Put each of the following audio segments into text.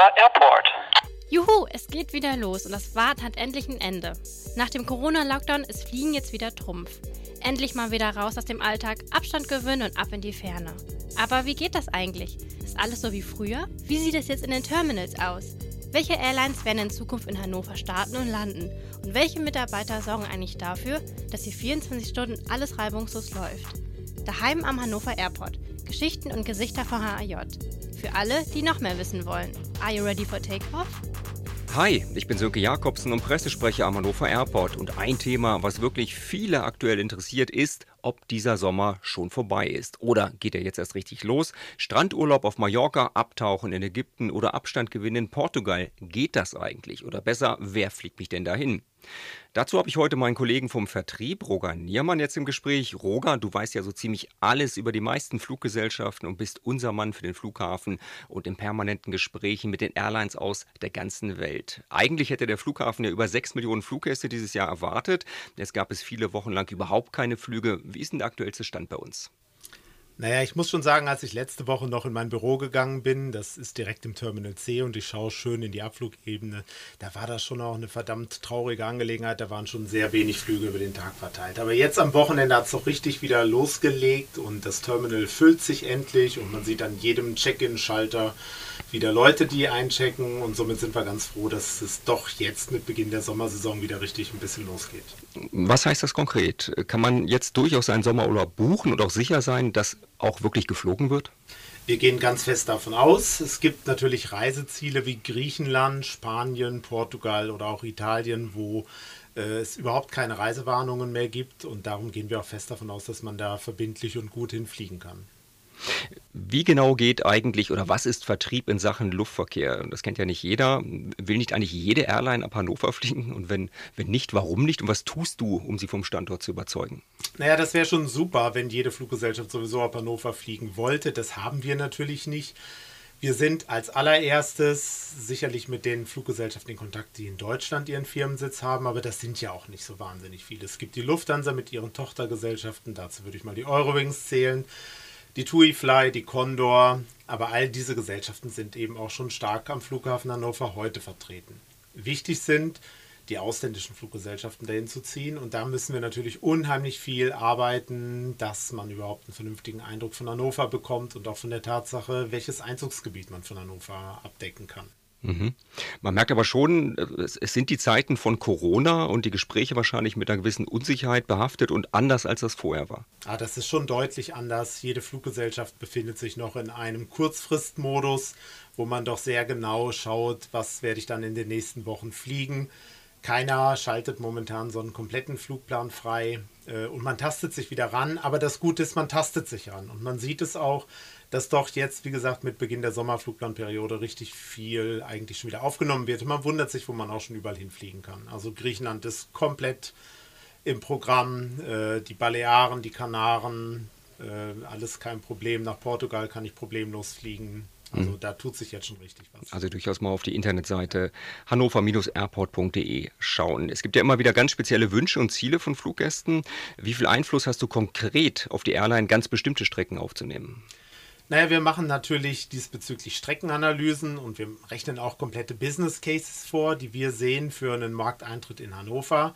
Hannover Airport. Juhu, es geht wieder los und das Warten hat endlich ein Ende. Nach dem Corona-Lockdown ist Fliegen jetzt wieder Trumpf. Endlich mal wieder raus aus dem Alltag, Abstand gewöhnen und ab in die Ferne. Aber wie geht das eigentlich? Ist alles so wie früher? Wie sieht es jetzt in den Terminals aus? Welche Airlines werden in Zukunft in Hannover starten und landen? Und welche Mitarbeiter sorgen eigentlich dafür, dass hier 24 Stunden alles reibungslos läuft? Daheim am Hannover Airport. Geschichten und Gesichter von HAJ. Für alle, die noch mehr wissen wollen. Are you ready for takeoff? Hi, ich bin Sönke Jakobsen und Pressesprecher am Hannover Airport. Und ein Thema, was wirklich viele aktuell interessiert, ist, ob dieser Sommer schon vorbei ist. Oder geht er jetzt erst richtig los? Strandurlaub auf Mallorca, Abtauchen in Ägypten oder Abstand gewinnen in Portugal. Geht das eigentlich? Oder besser, wer fliegt mich denn dahin? Dazu habe ich heute meinen Kollegen vom Vertrieb, Roger Niermann, jetzt im Gespräch. Roger, du weißt ja so ziemlich alles über die meisten Fluggesellschaften und bist unser Mann für den Flughafen und in permanenten Gesprächen mit den Airlines aus der ganzen Welt. Eigentlich hätte der Flughafen ja über 6 Millionen Fluggäste dieses Jahr erwartet. Es gab es viele Wochen lang überhaupt keine Flüge. Wie ist denn der aktuellste Stand bei uns? Naja, ich muss schon sagen, als ich letzte Woche noch in mein Büro gegangen bin, das ist direkt im Terminal C und ich schaue schön in die Abflugebene, da war das schon auch eine verdammt traurige Angelegenheit. Da waren schon sehr wenig Flüge über den Tag verteilt. Aber jetzt am Wochenende hat es doch richtig wieder losgelegt und das Terminal füllt sich endlich und man sieht an jedem Check-in-Schalter wieder Leute, die einchecken und somit sind wir ganz froh, dass es doch jetzt mit Beginn der Sommersaison wieder richtig ein bisschen losgeht. Was heißt das konkret? Kann man jetzt durchaus einen Sommerurlaub buchen und auch sicher sein, dass auch wirklich geflogen wird? Wir gehen ganz fest davon aus. Es gibt natürlich Reiseziele wie Griechenland, Spanien, Portugal oder auch Italien, wo äh, es überhaupt keine Reisewarnungen mehr gibt. Und darum gehen wir auch fest davon aus, dass man da verbindlich und gut hinfliegen kann. Wie genau geht eigentlich oder was ist Vertrieb in Sachen Luftverkehr? Das kennt ja nicht jeder. Will nicht eigentlich jede Airline ab Hannover fliegen? Und wenn, wenn nicht, warum nicht? Und was tust du, um sie vom Standort zu überzeugen? Naja, das wäre schon super, wenn jede Fluggesellschaft sowieso ab Hannover fliegen wollte. Das haben wir natürlich nicht. Wir sind als allererstes sicherlich mit den Fluggesellschaften in Kontakt, die in Deutschland ihren Firmensitz haben, aber das sind ja auch nicht so wahnsinnig viele. Es gibt die Lufthansa mit ihren Tochtergesellschaften, dazu würde ich mal die Eurowings zählen die TUI Fly, die Condor, aber all diese Gesellschaften sind eben auch schon stark am Flughafen Hannover heute vertreten. Wichtig sind die ausländischen Fluggesellschaften dahin zu ziehen und da müssen wir natürlich unheimlich viel arbeiten, dass man überhaupt einen vernünftigen Eindruck von Hannover bekommt und auch von der Tatsache, welches Einzugsgebiet man von Hannover abdecken kann. Mhm. Man merkt aber schon, es, sind die Zeiten von Corona und die Gespräche wahrscheinlich mit einer gewissen Unsicherheit behaftet und anders als das vorher war. Ah, das ist schon deutlich anders. Jede Fluggesellschaft befindet sich noch in einem Kurzfristmodus, wo man doch sehr genau schaut, was werde ich dann in den nächsten Wochen fliegen. Keiner schaltet momentan so einen kompletten Flugplan frei äh, und man tastet sich wieder ran. Aber das Gute ist, man tastet sich ran und man sieht es auch dass doch jetzt, wie gesagt, mit Beginn der Sommerflugplanperiode richtig viel eigentlich schon wieder aufgenommen wird. Man wundert sich, wo man auch schon überall hinfliegen kann. Also Griechenland ist komplett im Programm, äh, die Balearen, die Kanaren, äh, alles kein Problem. Nach Portugal kann ich problemlos fliegen. Also mhm. da tut sich jetzt schon richtig was. Also durchaus mal auf die Internetseite hannover-airport.de schauen. Es gibt ja immer wieder ganz spezielle Wünsche und Ziele von Fluggästen. Wie viel Einfluss hast du konkret auf die Airline, ganz bestimmte Strecken aufzunehmen? Naja, wir machen natürlich diesbezüglich Streckenanalysen und wir rechnen auch komplette Business Cases vor, die wir sehen für einen Markteintritt in Hannover.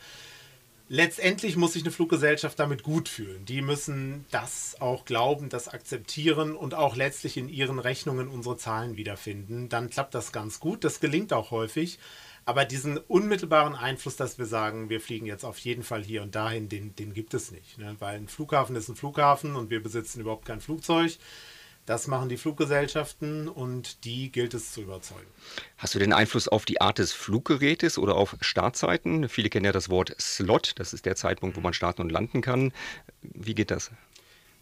Letztendlich muss sich eine Fluggesellschaft damit gut fühlen. Die müssen das auch glauben, das akzeptieren und auch letztlich in ihren Rechnungen unsere Zahlen wiederfinden. Dann klappt das ganz gut. Das gelingt auch häufig. Aber diesen unmittelbaren Einfluss, dass wir sagen, wir fliegen jetzt auf jeden Fall hier und dahin, den, den gibt es nicht. Ne? Weil ein Flughafen ist ein Flughafen und wir besitzen überhaupt kein Flugzeug. Das machen die Fluggesellschaften und die gilt es zu überzeugen. Hast du den Einfluss auf die Art des Fluggerätes oder auf Startzeiten? Viele kennen ja das Wort Slot, das ist der Zeitpunkt, wo man starten und landen kann. Wie geht das?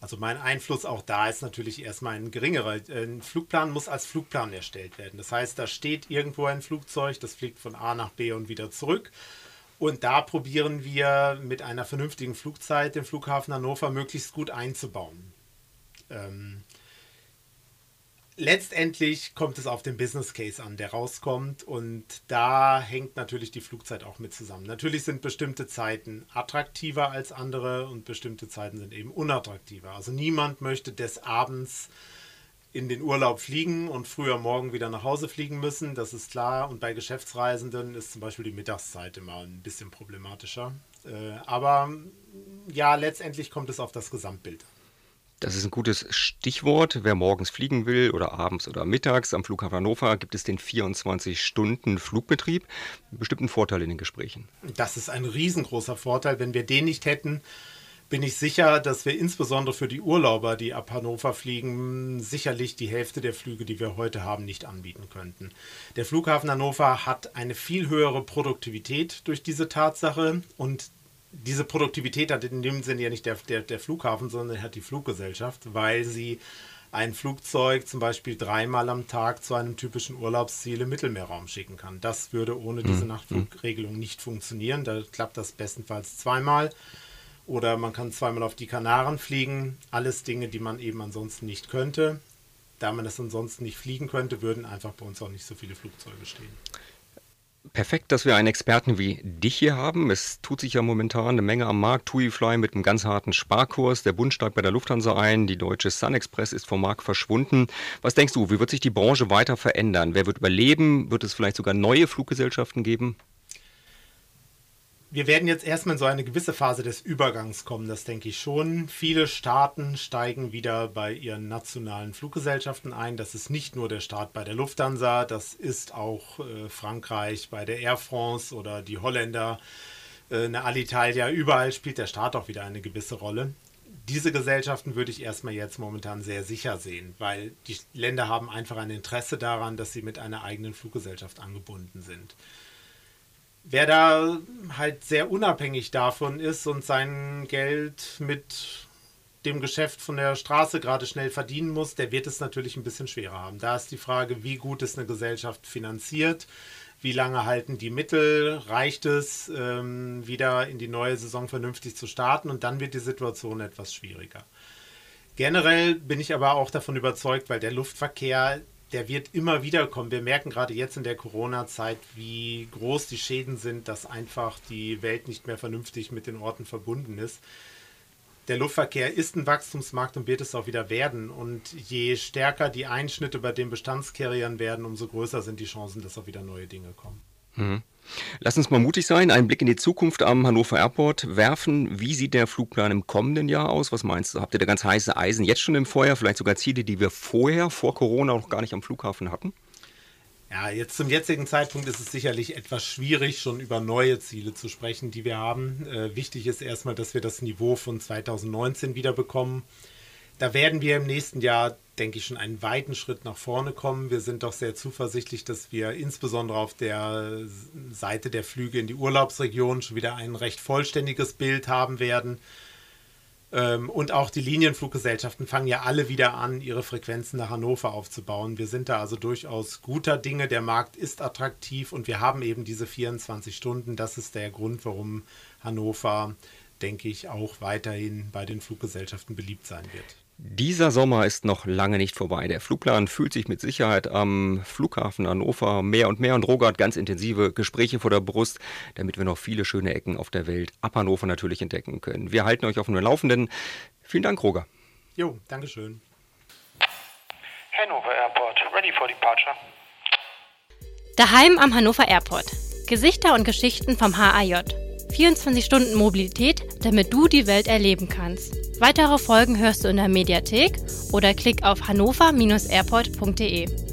Also mein Einfluss auch da ist natürlich erstmal ein geringerer. Ein Flugplan muss als Flugplan erstellt werden. Das heißt, da steht irgendwo ein Flugzeug, das fliegt von A nach B und wieder zurück. Und da probieren wir mit einer vernünftigen Flugzeit den Flughafen Hannover möglichst gut einzubauen. Ähm, letztendlich kommt es auf den Business Case an, der rauskommt und da hängt natürlich die Flugzeit auch mit zusammen. Natürlich sind bestimmte Zeiten attraktiver als andere und bestimmte Zeiten sind eben unattraktiver. Also niemand möchte des Abends in den Urlaub fliegen und früher morgen wieder nach Hause fliegen müssen. Das ist klar. Und bei Geschäftsreisenden ist zum Beispiel die Mittagszeit immer ein bisschen problematischer. Äh, aber ja, letztendlich kommt es auf das Gesamtbild. Das ist ein gutes Stichwort. Wer morgens fliegen will oder abends oder mittags am Flughafen Hannover, gibt es den 24-Stunden-Flugbetrieb. Bestimmt ein Vorteil in den Gesprächen. Das ist ein riesengroßer Vorteil. Wenn wir den nicht hätten, bin ich sicher, dass wir insbesondere für die Urlauber, die ab Hannover fliegen, sicherlich die Hälfte der Flüge, die wir heute haben, nicht anbieten könnten. Der Flughafen Hannover hat eine viel höhere Produktivität durch diese Tatsache und diese Produktivität hat in dem Sinne ja nicht der, der, der Flughafen, sondern hat die Fluggesellschaft, weil sie ein Flugzeug zum Beispiel dreimal am Tag zu einem typischen Urlaubsziel im Mittelmeerraum schicken kann. Das würde ohne diese mhm. Nachtflugregelung nicht funktionieren. Da klappt das bestenfalls zweimal. Oder man kann zweimal auf die Kanaren fliegen. Alles Dinge, die man eben ansonsten nicht könnte. Da man das ansonsten nicht fliegen könnte, würden einfach bei uns auch nicht so viele Flugzeuge stehen. Perfekt, dass wir einen Experten wie dich hier haben. Es tut sich ja momentan eine Menge am Markt. TuiFly mit einem ganz harten Sparkurs. Der Bund steigt bei der Lufthansa ein. Die deutsche Sun Express ist vom Markt verschwunden. Was denkst du, wie wird sich die Branche weiter verändern? Wer wird überleben? Wird es vielleicht sogar neue Fluggesellschaften geben? Wir werden jetzt erstmal in so eine gewisse Phase des Übergangs kommen, das denke ich schon. Viele Staaten steigen wieder bei ihren nationalen Fluggesellschaften ein. Das ist nicht nur der Staat bei der Lufthansa, das ist auch äh, Frankreich bei der Air France oder die Holländer, äh, eine Alitalia. Überall spielt der Staat auch wieder eine gewisse Rolle. Diese Gesellschaften würde ich erstmal jetzt momentan sehr sicher sehen, weil die Länder haben einfach ein Interesse daran, dass sie mit einer eigenen Fluggesellschaft angebunden sind. Wer da halt sehr unabhängig davon ist und sein Geld mit dem Geschäft von der Straße gerade schnell verdienen muss, der wird es natürlich ein bisschen schwerer haben. Da ist die Frage, wie gut ist eine Gesellschaft finanziert, wie lange halten die Mittel, reicht es, ähm, wieder in die neue Saison vernünftig zu starten und dann wird die Situation etwas schwieriger. Generell bin ich aber auch davon überzeugt, weil der Luftverkehr der wird immer wieder kommen. Wir merken gerade jetzt in der Corona-Zeit, wie groß die Schäden sind, dass einfach die Welt nicht mehr vernünftig mit den Orten verbunden ist. Der Luftverkehr ist ein Wachstumsmarkt und wird es auch wieder werden. Und je stärker die Einschnitte bei den Bestandscarriern werden, umso größer sind die Chancen, dass auch wieder neue Dinge kommen. Mhm. Lass uns mal mutig sein, einen Blick in die Zukunft am Hannover Airport werfen. Wie sieht der Flugplan im kommenden Jahr aus? Was meinst du? Habt ihr da ganz heiße Eisen jetzt schon im Feuer? Vielleicht sogar Ziele, die wir vorher, vor Corona, noch gar nicht am Flughafen hatten? Ja, jetzt zum jetzigen Zeitpunkt ist es sicherlich etwas schwierig, schon über neue Ziele zu sprechen, die wir haben. Äh, wichtig ist erstmal, dass wir das Niveau von 2019 wieder bekommen. Da werden wir im nächsten Jahr, denke ich, schon einen weiten Schritt nach vorne kommen. Wir sind doch sehr zuversichtlich, dass wir insbesondere auf der Seite der Flüge in die Urlaubsregion schon wieder ein recht vollständiges Bild haben werden. Ähm, und auch die Linienfluggesellschaften fangen ja alle wieder an, ihre Frequenzen nach Hannover aufzubauen. Wir sind da also durchaus guter Dinge. Der Markt ist attraktiv und wir haben eben diese 24 Stunden. Das ist der Grund, warum Hannover, denke ich, auch weiterhin bei den Fluggesellschaften beliebt sein wird. Dieser Sommer ist noch lange nicht vorbei. Der Flugplan fühlt sich mit Sicherheit am Flughafen Hannover mehr und mehr und Roger hat ganz intensive Gespräche vor der Brust, damit wir noch viele schöne Ecken auf der Welt ab Hannover natürlich entdecken können. Wir halten euch auf dem Laufenden. Vielen Dank, Roger. Jo, Dankeschön. Hannover Airport, ready for departure. Daheim am Hannover Airport. Gesichter und Geschichten vom HAJ. 24 Stunden Mobilität, damit du die Welt erleben kannst. Weitere Folgen hörst du in der Mediathek oder klick auf hannover-airport.de.